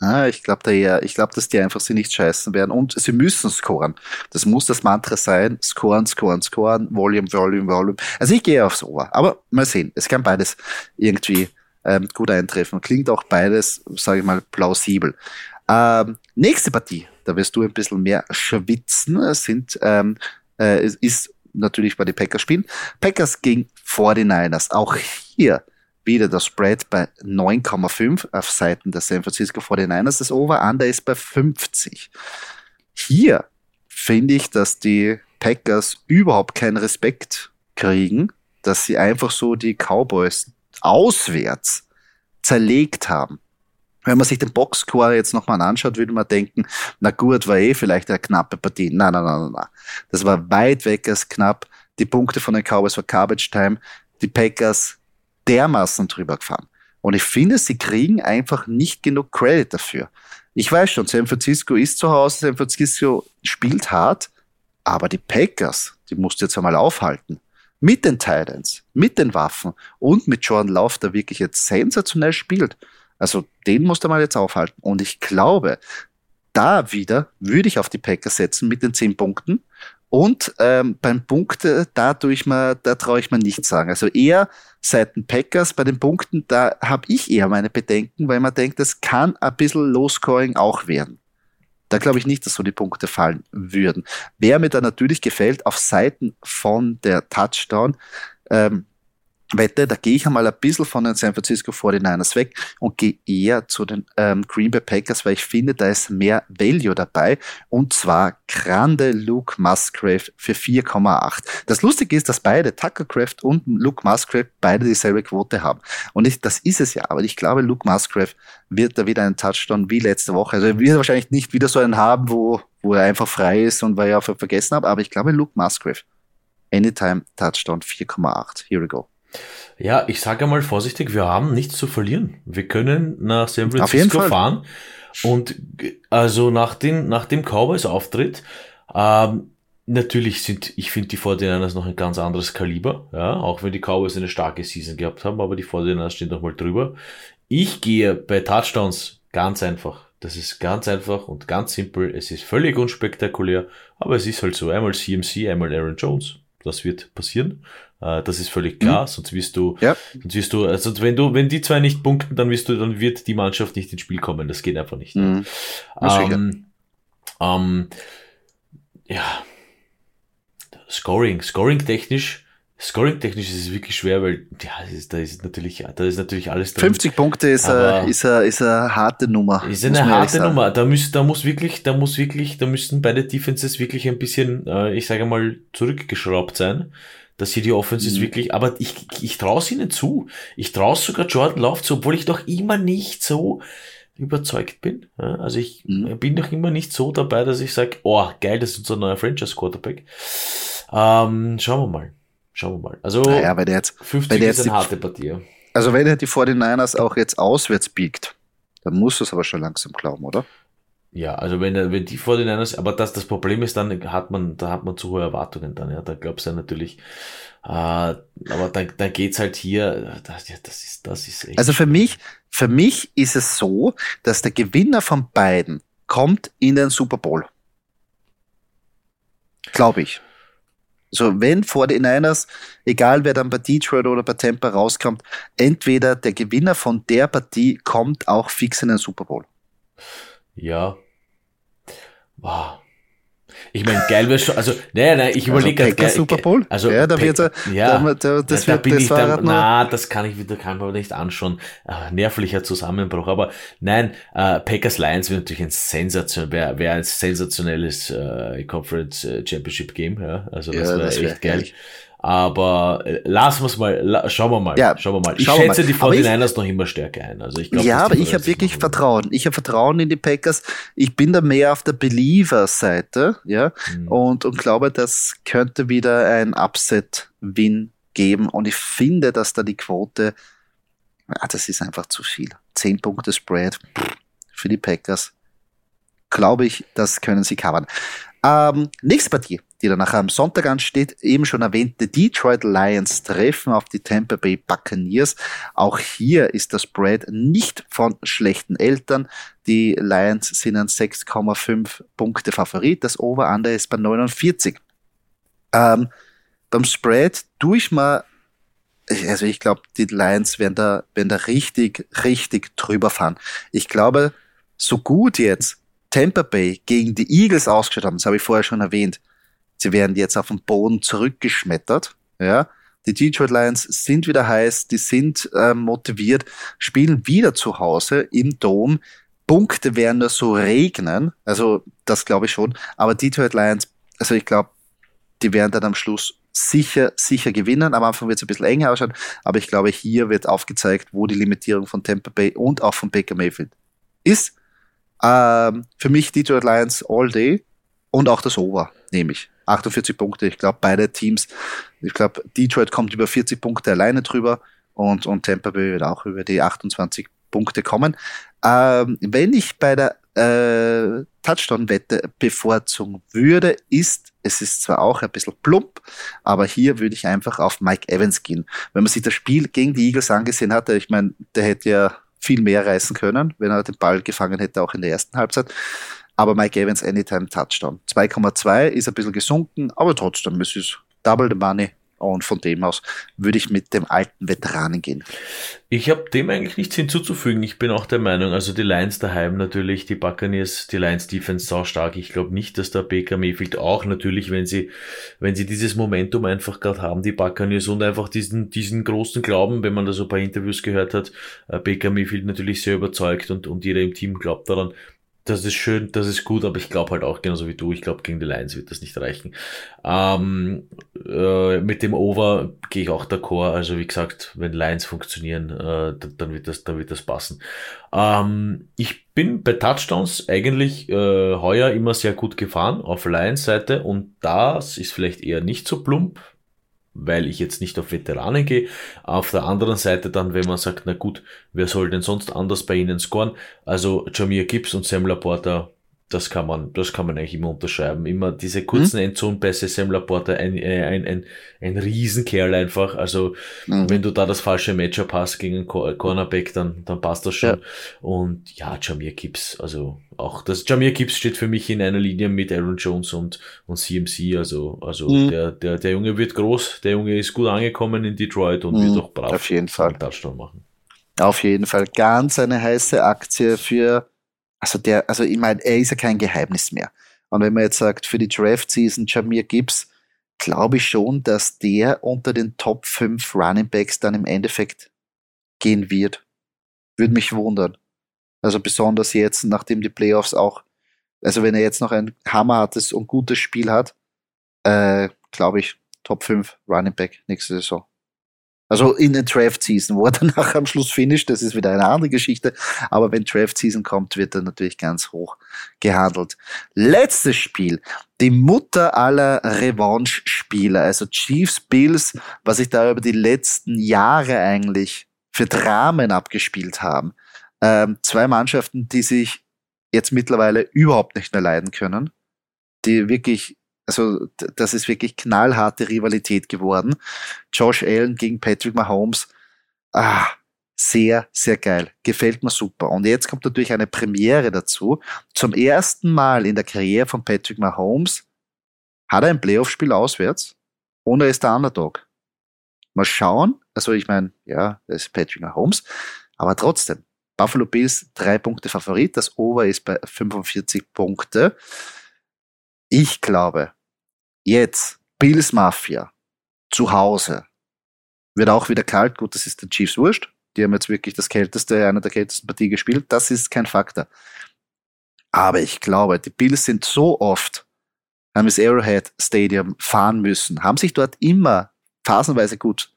Ah, ich glaube da eher, ich glaube, dass die einfach sie nicht scheißen werden und sie müssen scoren. Das muss das Mantra sein. Scoren, scoren, scoren, Volume, Volume, Volume. Also ich gehe aufs Ohr. Aber mal sehen. Es kann beides irgendwie ähm, gut eintreffen. Klingt auch beides, sage ich mal, plausibel. Ähm, nächste Partie, da wirst du ein bisschen mehr schwitzen, sind, ähm, äh, ist natürlich bei den Packers spielen. Packers gegen 49ers. Auch hier wieder das Spread bei 9,5 auf Seiten der San Francisco 49ers. Das Over-Under ist bei 50. Hier finde ich, dass die Packers überhaupt keinen Respekt kriegen, dass sie einfach so die Cowboys auswärts zerlegt haben. Wenn man sich den Boxscore jetzt nochmal anschaut, würde man denken, na gut, war eh vielleicht eine knappe Partie. Nein, nein, nein, nein, nein. Das war weit weg als knapp. Die Punkte von den Cowboys war Garbage Time. Die Packers dermaßen drüber gefahren. Und ich finde, sie kriegen einfach nicht genug Credit dafür. Ich weiß schon, San Francisco ist zu Hause, San Francisco spielt hart, aber die Packers, die musst du jetzt einmal aufhalten. Mit den Titans, mit den Waffen und mit Jordan Love, der wirklich jetzt sensationell spielt. Also den musst du mal jetzt aufhalten. Und ich glaube, da wieder würde ich auf die Packers setzen mit den 10 Punkten. Und ähm, beim Punkte, da tue ich mir, da traue ich mir nichts sagen. Also eher Seiten Packers bei den Punkten, da habe ich eher meine Bedenken, weil man denkt, das kann ein bisschen Low-Scoring auch werden. Da glaube ich nicht, dass so die Punkte fallen würden. Wer mir da natürlich gefällt, auf Seiten von der Touchdown, ähm, Wette, da gehe ich einmal ein bisschen von den San Francisco 49ers weg und gehe eher zu den ähm, Green Bay Packers, weil ich finde, da ist mehr Value dabei und zwar grande Luke Musgrave für 4,8. Das Lustige ist, dass beide Tucker Craft und Luke Musgrave beide dieselbe Quote haben und ich, das ist es ja, aber ich glaube, Luke Musgrave wird da wieder einen Touchdown wie letzte Woche, also er wird wahrscheinlich nicht wieder so einen haben, wo, wo er einfach frei ist und weil einfach vergessen habe, aber ich glaube, Luke Musgrave Anytime Touchdown 4,8. Here we go. Ja, ich sage mal vorsichtig, wir haben nichts zu verlieren. Wir können nach San Francisco fahren und also nach, den, nach dem Cowboys-Auftritt, ähm, natürlich sind, ich finde die 49ers noch ein ganz anderes Kaliber, ja, auch wenn die Cowboys eine starke Season gehabt haben, aber die 49ers stehen doch mal drüber. Ich gehe bei Touchdowns ganz einfach. Das ist ganz einfach und ganz simpel. Es ist völlig unspektakulär, aber es ist halt so. Einmal CMC, einmal Aaron Jones. Das wird passieren. Äh, Das ist völlig klar, sonst wirst du, Ja. sonst wirst du, also wenn du, wenn die zwei nicht punkten, dann wirst du, dann wird die Mannschaft nicht ins Spiel kommen. Das geht einfach nicht. Mhm. Ähm, ähm, ja, Scoring, Scoring technisch, Scoring technisch ist es wirklich schwer, weil ja, ist, da ist natürlich, da ist natürlich alles drin. 50 Punkte ist, äh, ist, äh, ist eine harte Nummer. Ist eine harte. Nummer. Da muss, da muss wirklich, da muss wirklich, da müssten beide Defenses wirklich ein bisschen, äh, ich sage mal, zurückgeschraubt sein. Dass hier die Offenses Mhm. wirklich, aber ich, ich traue es ihnen zu. Ich traue sogar Jordan Love zu, obwohl ich doch immer nicht so überzeugt bin. Also ich Mhm. bin noch immer nicht so dabei, dass ich sage, oh, geil, das ist unser neuer Franchise Quarterback. Ähm, schauen wir mal. Schauen wir mal. Also Naja, wenn er jetzt, 50 wenn der ist jetzt eine die- harte Partie. also wenn er die 49ers auch jetzt auswärts biegt, dann muss es aber schon langsam glauben, oder? Ja, also wenn, wenn die vor den Niners, aber das, das Problem ist dann, hat man, da hat man zu hohe Erwartungen dann, ja, da glaubst du ja natürlich, äh, aber dann, dann geht's halt hier, das, ja, das ist, das ist echt. Also für mich, für mich ist es so, dass der Gewinner von beiden kommt in den Super Bowl. Glaube ich. So, wenn vor den Niners, egal wer dann bei Detroit oder bei Tampa rauskommt, entweder der Gewinner von der Partie kommt auch fix in den Super Bowl. Ja. Wow. Ich meine, geil wäre schon, also, naja, nein, ich überlege also gerade. Super Bowl? Also, ja, da wird er, ja, da, da, das da, wird bin ich da, na, das kann ich wieder, kann man nicht anschauen. Äh, nervlicher Zusammenbruch. Aber nein, äh, Packers Lions wäre natürlich ein sensationell, wäre wär ein sensationelles äh, Conference äh, Championship Game, ja. Also das ja, wäre echt wär geil. Herrlich. Aber äh, lassen wir es mal, la, schauen wir mal. Ja, schauen wir mal. Ich schätze mal. die 49ers noch immer stärker ein. Also ich glaub, ja, aber ich habe wirklich Vertrauen. Ich habe Vertrauen in die Packers. Ich bin da mehr auf der Believer-Seite, ja, mhm. und, und glaube, das könnte wieder ein Upset-Win geben. Und ich finde, dass da die Quote, ja, das ist einfach zu viel. Zehn Punkte Spread für die Packers. Glaube ich, das können sie covern. Ähm, nächste Partie, die danach am Sonntag ansteht, eben schon erwähnte Detroit Lions treffen auf die Tampa Bay Buccaneers. Auch hier ist das Spread nicht von schlechten Eltern. Die Lions sind ein 6,5 Punkte Favorit. Das Over-Under ist bei 49. Ähm, beim Spread tue ich mal also ich glaube, die Lions werden da, werden da richtig, richtig drüber fahren. Ich glaube, so gut jetzt Tampa Bay gegen die Eagles ausgeschaut haben, das habe ich vorher schon erwähnt, sie werden jetzt auf den Boden zurückgeschmettert. Ja, die Detroit Lions sind wieder heiß, die sind äh, motiviert, spielen wieder zu Hause im Dom. Punkte werden nur so regnen, also das glaube ich schon. Aber Detroit Lions, also ich glaube, die werden dann am Schluss sicher, sicher gewinnen. Am Anfang wird es ein bisschen enger ausschauen, aber ich glaube, hier wird aufgezeigt, wo die Limitierung von Tampa Bay und auch von Baker Mayfield ist. Ähm, für mich Detroit Lions all day und auch das Over nehme ich. 48 Punkte. Ich glaube, beide Teams, ich glaube, Detroit kommt über 40 Punkte alleine drüber und, und Tampa Bay wird auch über die 28 Punkte kommen. Ähm, wenn ich bei der äh, Touchdown-Wette bevorzugen würde, ist, es ist zwar auch ein bisschen plump, aber hier würde ich einfach auf Mike Evans gehen. Wenn man sich das Spiel gegen die Eagles angesehen hatte, ich meine, der hätte ja viel mehr reißen können, wenn er den Ball gefangen hätte, auch in der ersten Halbzeit. Aber Mike Evans Anytime Touchdown. 2,2 ist ein bisschen gesunken, aber trotzdem, es ist double the money. Und von dem aus würde ich mit dem alten Veteranen gehen. Ich habe dem eigentlich nichts hinzuzufügen. Ich bin auch der Meinung, also die Lions daheim natürlich, die Buccaneers, die Lions Defense sau stark. Ich glaube nicht, dass der Baker Mayfield auch natürlich, wenn sie, wenn sie dieses Momentum einfach gerade haben, die Buccaneers und einfach diesen, diesen großen Glauben, wenn man da so ein paar Interviews gehört hat, äh, Baker Mayfield natürlich sehr überzeugt und, und jeder im Team glaubt daran, das ist schön, das ist gut, aber ich glaube halt auch genauso wie du, ich glaube gegen die Lions wird das nicht reichen. Ähm, äh, mit dem Over gehe ich auch d'accord, also wie gesagt, wenn Lions funktionieren, äh, dann, wird das, dann wird das passen. Ähm, ich bin bei Touchdowns eigentlich äh, heuer immer sehr gut gefahren auf Lions Seite und das ist vielleicht eher nicht so plump, weil ich jetzt nicht auf Veteranen gehe. Auf der anderen Seite dann, wenn man sagt, na gut, wer soll denn sonst anders bei ihnen scoren? Also Jamir Gibbs und Sam Laporta das kann man, das kann man eigentlich immer unterschreiben. Immer diese kurzen mhm. Endzone-Pässe, Sam Laporta, ein, äh, ein, ein, ein Riesenkerl einfach. Also, mhm. wenn du da das falsche Matchup hast gegen einen Cornerback, dann, dann passt das schon. Ja. Und ja, Jamir Gibbs, also auch das, Jamir Gibbs steht für mich in einer Linie mit Aaron Jones und, und CMC. Also, also mhm. der, der, der Junge wird groß, der Junge ist gut angekommen in Detroit und wird mhm. auch brav Auf jeden Fall. Touchdown machen. Auf jeden Fall ganz eine heiße Aktie für also der, also ich meine, er ist ja kein Geheimnis mehr. Und wenn man jetzt sagt, für die Draft-Season Jamir Gibbs, glaube ich schon, dass der unter den Top 5 Running Backs dann im Endeffekt gehen wird. Würde mich wundern. Also besonders jetzt, nachdem die Playoffs auch, also wenn er jetzt noch ein hammerhartes und gutes Spiel hat, äh, glaube ich, Top 5 Running Back nächste Saison. Also in der Draft Season, wo er danach am Schluss finisht, das ist wieder eine andere Geschichte. Aber wenn Draft Season kommt, wird er natürlich ganz hoch gehandelt. Letztes Spiel. Die Mutter aller Revanche-Spiele, also Chiefs Bills, was sich da über die letzten Jahre eigentlich für Dramen abgespielt haben. Ähm, zwei Mannschaften, die sich jetzt mittlerweile überhaupt nicht mehr leiden können, die wirklich, also das ist wirklich knallharte Rivalität geworden. Josh Allen gegen Patrick Mahomes, ah, sehr, sehr geil. Gefällt mir super. Und jetzt kommt natürlich eine Premiere dazu. Zum ersten Mal in der Karriere von Patrick Mahomes hat er ein Playoff-Spiel auswärts und er ist der Underdog. Mal schauen. Also ich meine, ja, das ist Patrick Mahomes. Aber trotzdem, Buffalo Bills drei Punkte Favorit. Das Over ist bei 45 Punkte. Ich glaube, jetzt Bills Mafia zu Hause wird auch wieder kalt. Gut, das ist den Chiefs wurscht. Die haben jetzt wirklich das kälteste, eine der kältesten Partien gespielt. Das ist kein Faktor. Aber ich glaube, die Bills sind so oft das Arrowhead Stadium fahren müssen, haben sich dort immer phasenweise gut,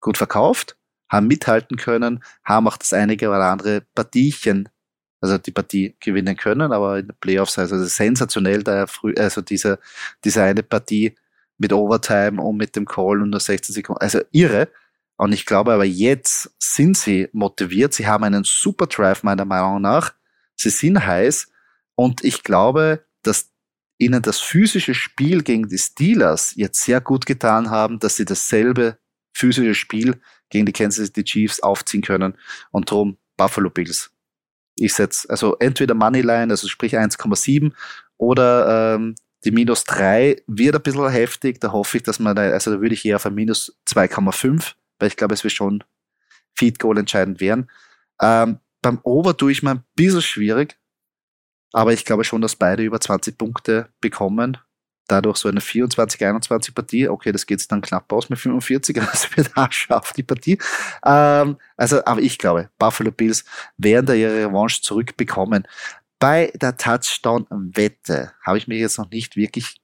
gut verkauft, haben mithalten können, haben auch das einige oder andere Partiechen, also die Partie gewinnen können, aber in den Playoffs, also sensationell, da früh, also diese, diese eine Partie mit Overtime und mit dem Call und nur 16 Sekunden, also irre. Und ich glaube aber jetzt sind sie motiviert, sie haben einen super Drive meiner Meinung nach, sie sind heiß und ich glaube, dass ihnen das physische Spiel gegen die Steelers jetzt sehr gut getan haben, dass sie dasselbe physische Spiel gegen die Kansas City Chiefs aufziehen können und darum Buffalo Bills. Ich setze also entweder Moneyline, also sprich 1,7 oder ähm, die minus 3 wird ein bisschen heftig, da hoffe ich, dass man da, also da würde ich eher auf ein minus 2,5, weil ich glaube, es wird schon Feed Goal entscheidend werden. Ähm, beim Over tue ich mir ein bisschen schwierig, aber ich glaube schon, dass beide über 20 Punkte bekommen. Dadurch so eine 24-21 Partie. Okay, das geht dann knapp aus mit 45, also wird scharf die Partie. Ähm, also, aber ich glaube, Buffalo Bills werden da ihre Revanche zurückbekommen. Bei der Touchdown-Wette habe ich mir jetzt noch nicht wirklich,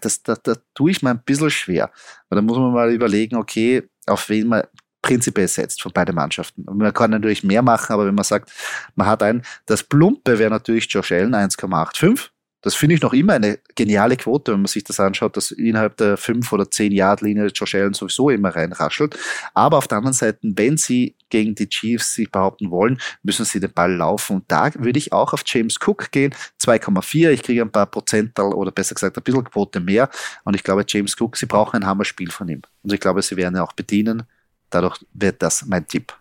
das, das, das tue ich mir ein bisschen schwer. Weil da muss man mal überlegen, okay, auf wen man prinzipiell setzt von beiden Mannschaften. Man kann natürlich mehr machen, aber wenn man sagt, man hat ein, das Plumpe wäre natürlich Josh Allen 1,85. Das finde ich noch immer eine geniale Quote, wenn man sich das anschaut, dass innerhalb der 5 oder 10 Yard Linie Josh Allen sowieso immer reinraschelt. Aber auf der anderen Seite, wenn sie gegen die Chiefs sich behaupten wollen, müssen sie den Ball laufen. Und da würde ich auch auf James Cook gehen. 2,4. Ich kriege ein paar Prozental oder besser gesagt ein bisschen Quote mehr. Und ich glaube, James Cook, sie brauchen ein Hammerspiel von ihm. Und ich glaube, sie werden ihn auch bedienen. Dadurch wird das mein Tipp.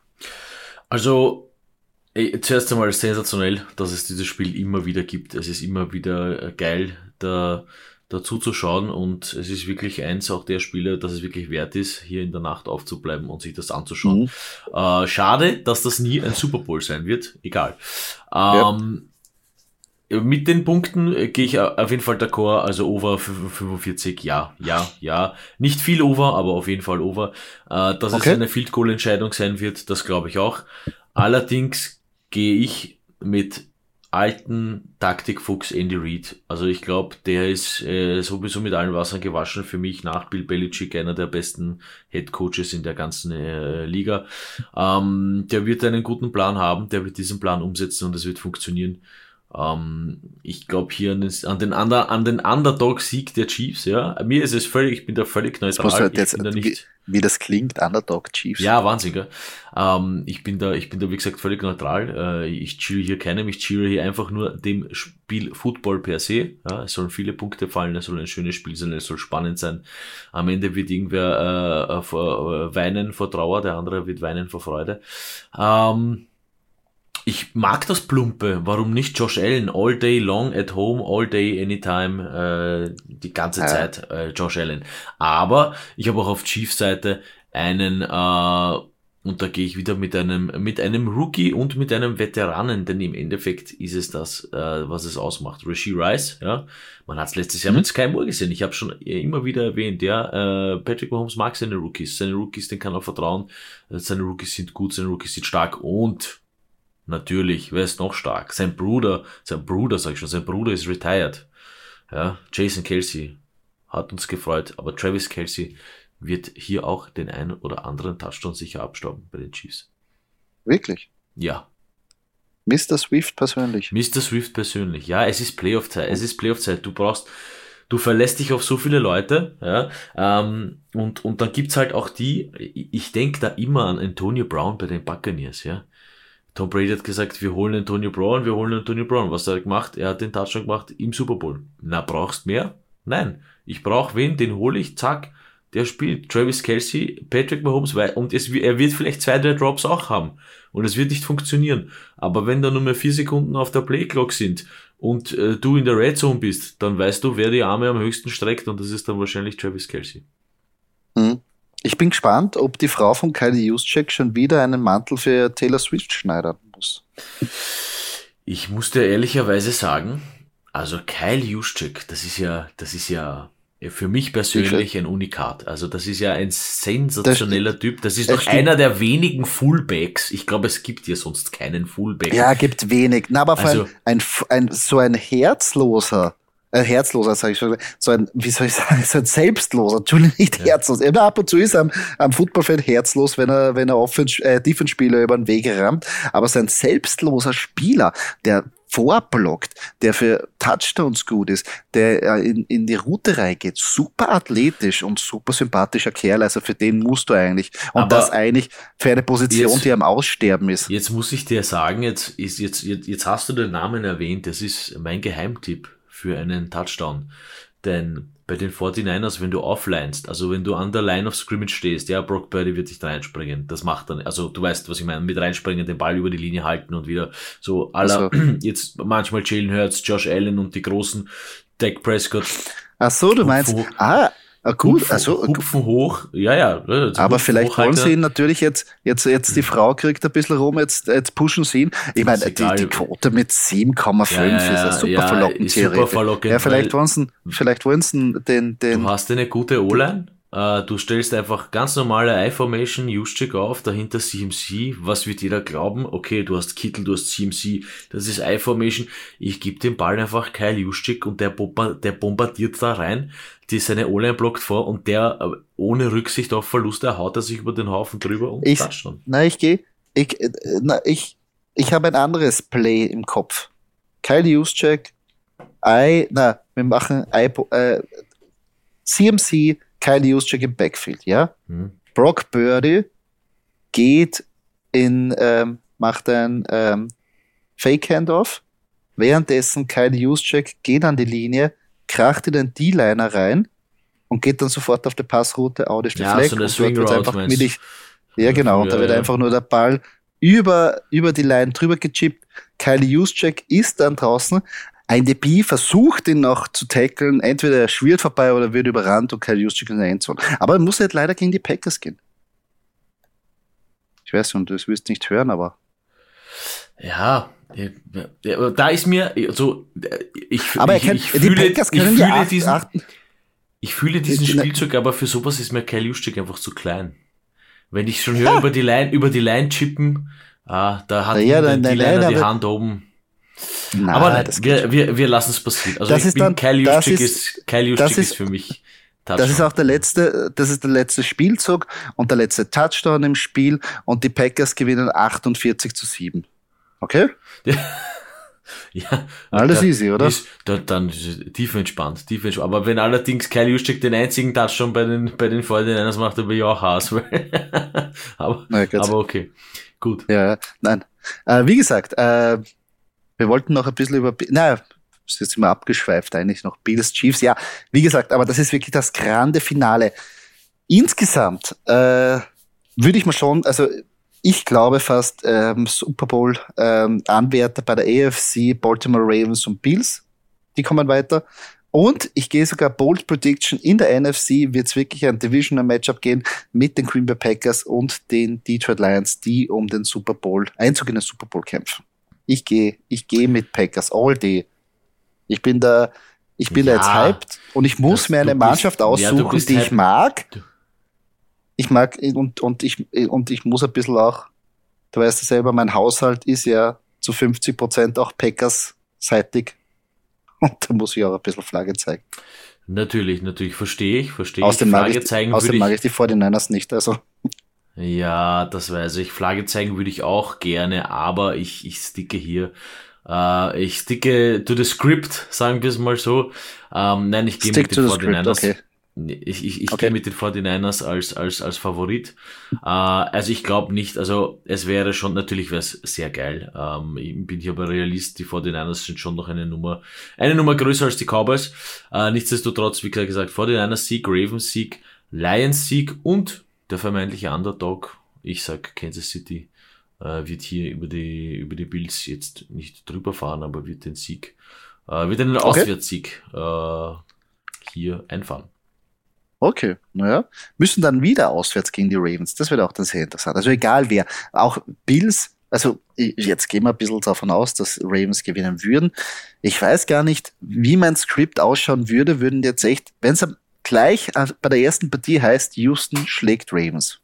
Also, zuerst einmal sensationell, dass es dieses Spiel immer wieder gibt. Es ist immer wieder äh, geil, da dazu zu schauen und es ist wirklich eins auch der Spiele, dass es wirklich wert ist, hier in der Nacht aufzubleiben und sich das anzuschauen. Mhm. Äh, schade, dass das nie ein Super Bowl sein wird. Egal. Ähm, mit den Punkten äh, gehe ich auf jeden Fall d'accord, also over 45, ja, ja, ja. Nicht viel over, aber auf jeden Fall over. Äh, dass okay. es eine Field Goal Entscheidung sein wird, das glaube ich auch. Allerdings gehe ich mit alten Taktikfuchs Andy Reid. Also ich glaube, der ist äh, sowieso mit allen Wassern gewaschen. Für mich nach Bill Belichick einer der besten Head Coaches in der ganzen äh, Liga. Ähm, der wird einen guten Plan haben, der wird diesen Plan umsetzen und es wird funktionieren. Ähm, ich glaube hier an den, an, an den Underdog-Sieg der Chiefs, ja. Mir ist es völlig, ich bin da völlig neutral. Halt jetzt, da wie, wie, das klingt, Underdog Chiefs. Ja, Wahnsinn, gell? Ähm, ich bin da, ich bin da, wie gesagt, völlig neutral. Äh, ich cheere hier keinem, ich cheere hier einfach nur dem Spiel Football per se. Ja, es sollen viele Punkte fallen, es soll ein schönes Spiel sein, es soll spannend sein. Am Ende wird irgendwer äh, vor, äh, weinen vor Trauer, der andere wird weinen vor Freude. Ähm, ich mag das Plumpe. Warum nicht Josh Allen? All day long, at home, all day, anytime, äh, die ganze ja. Zeit äh, Josh Allen. Aber ich habe auch auf Chiefs Seite einen, äh, und da gehe ich wieder mit einem, mit einem Rookie und mit einem Veteranen, denn im Endeffekt ist es das, äh, was es ausmacht. Rishi Rice, ja. Man hat es letztes Jahr mhm. mit Sky Moore gesehen. Ich habe schon immer wieder erwähnt, ja, äh, Patrick Mahomes mag seine Rookies. Seine Rookies, den kann er vertrauen. Seine Rookies sind gut, seine Rookies sind stark und Natürlich, wer ist noch stark? Sein Bruder, sein Bruder, sag ich schon, sein Bruder ist retired. Ja, Jason Kelsey hat uns gefreut, aber Travis Kelsey wird hier auch den einen oder anderen Touchdown sicher abstauben bei den Chiefs. Wirklich? Ja. Mr. Swift persönlich. Mr. Swift persönlich. Ja, es ist Playoff-Zeit. Es ist Playoff-Zeit. Du brauchst, du verlässt dich auf so viele Leute, ja, ähm, und, und dann gibt's halt auch die, ich denke da immer an Antonio Brown bei den Buccaneers, ja Tom Brady hat gesagt, wir holen Antonio Brown, wir holen Antonio Brown. Was hat er gemacht? Er hat den Touchdown gemacht im Super Bowl. Na, brauchst mehr? Nein. Ich brauche wen, den hole ich, zack, der spielt. Travis Kelsey, Patrick Mahomes, und es, er wird vielleicht zwei, drei Drops auch haben. Und es wird nicht funktionieren. Aber wenn da nur mehr vier Sekunden auf der Playclock sind und äh, du in der Red Zone bist, dann weißt du, wer die Arme am höchsten streckt und das ist dann wahrscheinlich Travis Kelsey. Mhm. Ich bin gespannt, ob die Frau von Kylie Juszczyk schon wieder einen Mantel für Taylor Swift schneidern muss. Ich muss dir ehrlicherweise sagen, also Kyle Juszczyk, das ist ja, das ist ja für mich persönlich ein Unikat. Also das ist ja ein sensationeller das, Typ. Das ist doch einer der wenigen Fullbacks. Ich glaube, es gibt ja sonst keinen Fullback. Ja, gibt wenig. Na, aber also, ein, ein, ein, so ein herzloser äh, herzloser, sage ich schon, so ein, wie soll ich sagen, so ein selbstloser, Entschuldigung, nicht ja. herzlos. Eben ab und zu ist er am, am Footballfeld herzlos, wenn er, wenn er Offense, äh, Defense-Spieler über den Weg rammt, aber so ein selbstloser Spieler, der vorblockt, der für Touchdowns gut ist, der äh, in, in die Route reingeht, super athletisch und super sympathischer Kerl, also für den musst du eigentlich. Und Aber das eigentlich für eine Position, jetzt, die am Aussterben ist. Jetzt muss ich dir sagen, jetzt, ist, jetzt, jetzt, jetzt hast du den Namen erwähnt, das ist mein Geheimtipp für einen Touchdown. Denn bei den 49ers, wenn du offlinest, also wenn du an der Line of Scrimmage stehst, ja, Brock Purdy wird dich reinspringen. Das macht dann, also du weißt, was ich meine, mit reinspringen, den Ball über die Linie halten und wieder so aller, also. jetzt manchmal Jalen Hurts, Josh Allen und die großen Dak Prescott. Ach so, du meinst, ah, Ah, gut, hupfen, also hupfen hoch, ja, ja. Aber vielleicht wollen sie ihn natürlich jetzt, jetzt, jetzt die Frau kriegt ein bisschen rum, jetzt, jetzt pushen sie ihn. Ich meine, die, die Quote mit 7,5 ja, ja, ist ja super ja, verlockend, super verlockend. Ja, vielleicht wollen sie, vielleicht wollen sie den, den. Du hast eine gute O-Line? Uh, du stellst einfach ganz normale I-Formation, Juszczyk auf, dahinter CMC. Was wird jeder glauben? Okay, du hast Kittel, du hast CMC, das ist I-Formation. Ich gebe den Ball einfach Kyle Juszczyk und der, der bombardiert da rein, die seine O-Line blockt vor und der äh, ohne Rücksicht auf Verluste haut er sich über den Haufen drüber und ich, schon. Na, ich gehe, ich, äh, na, ich, ich habe ein anderes Play im Kopf. Kyle Juszczyk, I, na, wir machen I, äh, CMC, Kyle Juszczyk im Backfield, ja? Mhm. Brock Birdie geht in, ähm, macht ein ähm, Fake Handoff, währenddessen Kyle Juszczyk geht an die Linie, kracht in den D-Liner rein und geht dann sofort auf die Passroute out ist ja, Fleck so und dort wird einfach mittig, ja genau, und da wird ja. einfach nur der Ball über, über die Line drüber gechippt. Kyle Juszczyk ist dann draußen, ein DB versucht ihn noch zu tackeln, entweder er schwirrt vorbei oder wird überrannt und Kyle Juszczyk in der Endzone. Aber er muss halt leider gegen die Packers gehen. Ich weiß und das wirst nicht hören, aber. Ja, da ist mir so, ich, aber ich, kann, ich fühle, ich fühle acht, diesen, achten. ich fühle diesen Spielzug, aber für sowas ist mir Kyle Juszczyk einfach zu klein. Wenn ich schon höre ja. über die Line, über die Line chippen, ah, da hat ja, die, die Liner die Hand oben. Nein, aber wir, wir, wir lassen es passieren. Also das ich ist bin dann, Kyle Juszczyk ist, ist, Kyle Juszczyk ist, ist für mich Touchdown. Das ist auch der letzte, das ist der letzte Spielzug und der letzte Touchdown im Spiel und die Packers gewinnen 48 zu 7. Okay? ja. Alles easy, oder? Ist, da, dann ist tief entspannt, tief entspannt. Aber wenn allerdings Kyle Juszczyk den einzigen Touchdown bei den, bei den 49ers macht, dann bin ich auch Haas. aber, aber okay. Gut. Ja, nein. Äh, wie gesagt, äh, wir wollten noch ein bisschen über, naja, ist jetzt immer abgeschweift eigentlich noch, Bills Chiefs. Ja, wie gesagt, aber das ist wirklich das grande Finale. Insgesamt äh, würde ich mal schon, also ich glaube fast ähm, Super Bowl ähm, Anwärter bei der AFC, Baltimore Ravens und Bills, die kommen weiter. Und ich gehe sogar Bold Prediction in der NFC wird es wirklich ein Divisional Matchup gehen mit den Green Bay Packers und den Detroit Lions, die um den Super Bowl, Einzug in den Super Bowl kämpfen. Ich gehe, ich gehe mit Packers all day. Ich bin da, ich bin ja, da jetzt hyped und ich muss mir eine Mannschaft bist, aussuchen, ja, die ich mag. Ich mag und, und ich, und ich muss ein bisschen auch, du weißt ja selber, mein Haushalt ist ja zu 50 Prozent auch Packers-seitig. Und da muss ich auch ein bisschen Flagge zeigen. Natürlich, natürlich, verstehe ich, verstehe ich. Außerdem mag ich, außerdem mag ich die 49ers nicht, also. Ja, das weiß ich. Flagge zeigen würde ich auch gerne, aber ich, ich sticke hier. Äh, ich sticke to the script, sagen wir es mal so. Ähm, nein, ich gehe mit den 49ers. Okay. Ich, ich, ich Okay. gehe mit den 49ers als, als, als Favorit. Äh, also ich glaube nicht, also es wäre schon, natürlich wäre es sehr geil. Ähm, ich bin hier aber Realist, die 49ers sind schon noch eine Nummer, eine Nummer größer als die Cowboys. Äh, nichtsdestotrotz, wie gesagt, 49ers Sieg, Ravens Sieg, Lions Sieg und der vermeintliche Underdog, ich sag Kansas City, äh, wird hier über die, über die Bills jetzt nicht drüber fahren, aber wird den Sieg, äh, wird einen Auswärtssieg äh, hier einfahren. Okay, naja. Müssen dann wieder auswärts gegen die Ravens. Das wird auch dann sehr interessant. Also egal wer. Auch Bills, also jetzt gehen wir ein bisschen davon aus, dass Ravens gewinnen würden. Ich weiß gar nicht, wie mein Skript ausschauen würde, würden jetzt echt, wenn es gleich äh, bei der ersten Partie heißt, Houston schlägt Ravens,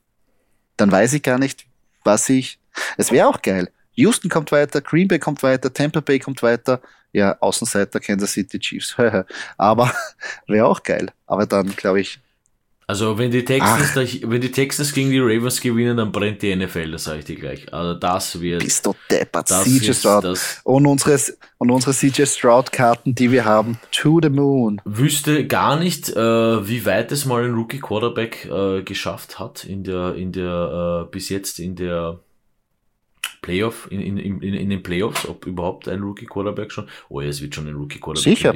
dann weiß ich gar nicht, was ich. Es wäre auch geil. Houston kommt weiter, Green Bay kommt weiter, Tampa Bay kommt weiter. Ja, Außenseiter Kansas City Chiefs. Aber wäre auch geil. Aber dann, glaube ich, Also wenn die Texans, da, wenn die Texans gegen die Ravens gewinnen, dann brennt die NFL, das sage ich dir gleich. Also das wird, bist du deppert. das CJ Stroud. das Und unsere, und unsere CJ Stroud-Karten, die wir haben, to the moon. wüsste gar nicht, äh, wie weit es mal ein Rookie Quarterback äh, geschafft hat in der, in der, äh, bis jetzt in der Playoff, in, in, in, in den Playoffs, ob überhaupt ein Rookie Quarterback schon, oh ja, es wird schon ein Rookie Quarterback Sicher.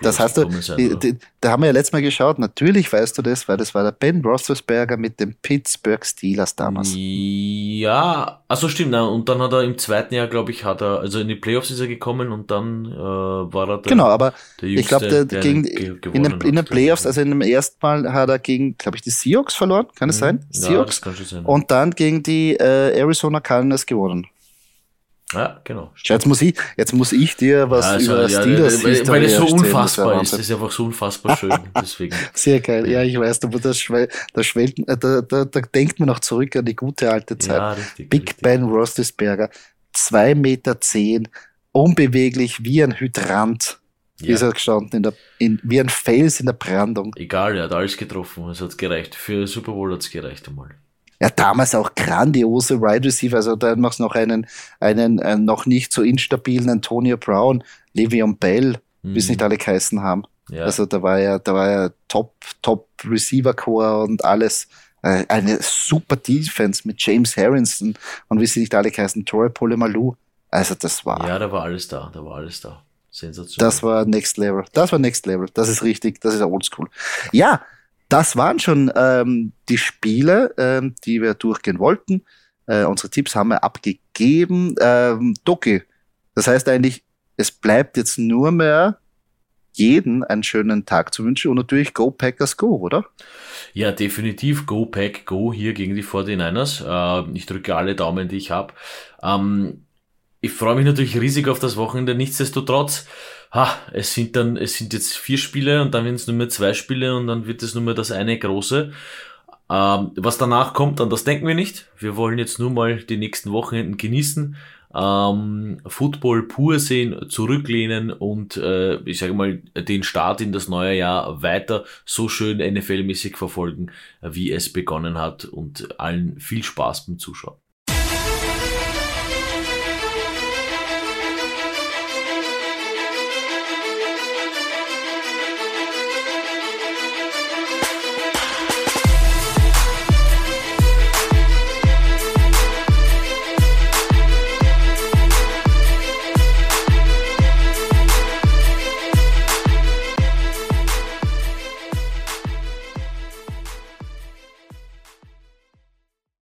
Das heißt, du, sein, die, oder? die, da haben wir ja letztes Mal geschaut, natürlich weißt du das, weil das war der Ben Roethlisberger mit den Pittsburgh Steelers damals. Ja, also stimmt, na, und dann hat er im zweiten Jahr, glaube ich, hat er, also in die Playoffs ist er gekommen und dann äh, war er der, Genau, aber der ich glaube, der, gegen, ge- in, den, hat, in den. Playoffs, also in dem ersten Mal hat er gegen, glaube ich, die Seahawks verloren, kann es sein? Mhm. Ja, Seahawks. das kann schon sein. Und dann gegen die äh, Arizona Cardinals gewonnen. Ja, genau. Jetzt muss ich, jetzt muss ich dir was Ja, also, über ja, Steelers weil, weil es so unfassbar ist. Das ist einfach so unfassbar schön. Deswegen. Sehr geil, ja, ich weiß, aber das da, schwellt, äh, da, da, da denkt man noch zurück an die gute alte Zeit. Ja, richtig. Big richtig. Ben Roethlisberger, zwei Meter, zehn, unbeweglich wie ein Hydrant ist Ja, er gestanden, in der, in, wie ein Fels in der Brandung. egal, er hat alles getroffen. Es hat gereicht. Für Super Bowl hat es gereicht einmal. Ja, damals auch grandiose Wide Receiver, also da machst noch einen, einen äh, noch nicht so instabilen Antonio Brown, Le'Veon Bell, wie es Mhm. nicht alle geheißen haben. Ja. Also da war ja, da war ja Top, Top Receiver Core und alles. Äh, Eine super Defense mit James Harrison und wie sie nicht alle heißen, Troy Polamalu. Also das war, ja, da war alles da. Da war alles da. Sensationell. das war Next Level. Das war Next Level. Das ist richtig. Das ist Oldschool. Ja, das waren schon ähm, die Spiele, ähm, die wir durchgehen wollten. Äh, unsere Tipps haben wir abgegeben. Ähm, Doki, das heißt eigentlich, es bleibt jetzt nur mehr jeden einen schönen Tag zu wünschen und natürlich Go Packers Go, oder? Ja, definitiv. Go Pack, go hier gegen die 49ers. Äh, ich drücke alle Daumen, die ich habe. Ähm, ich freue mich natürlich riesig auf das Wochenende. Nichtsdestotrotz, ha, es sind dann, es sind jetzt vier Spiele und dann werden es nur mehr zwei Spiele und dann wird es nur mehr das eine große. Ähm, was danach kommt, an das denken wir nicht. Wir wollen jetzt nur mal die nächsten Wochenenden genießen, ähm, Football pur sehen, zurücklehnen und äh, ich sage mal den Start in das neue Jahr weiter so schön NFL-mäßig verfolgen, wie es begonnen hat und allen viel Spaß beim Zuschauen.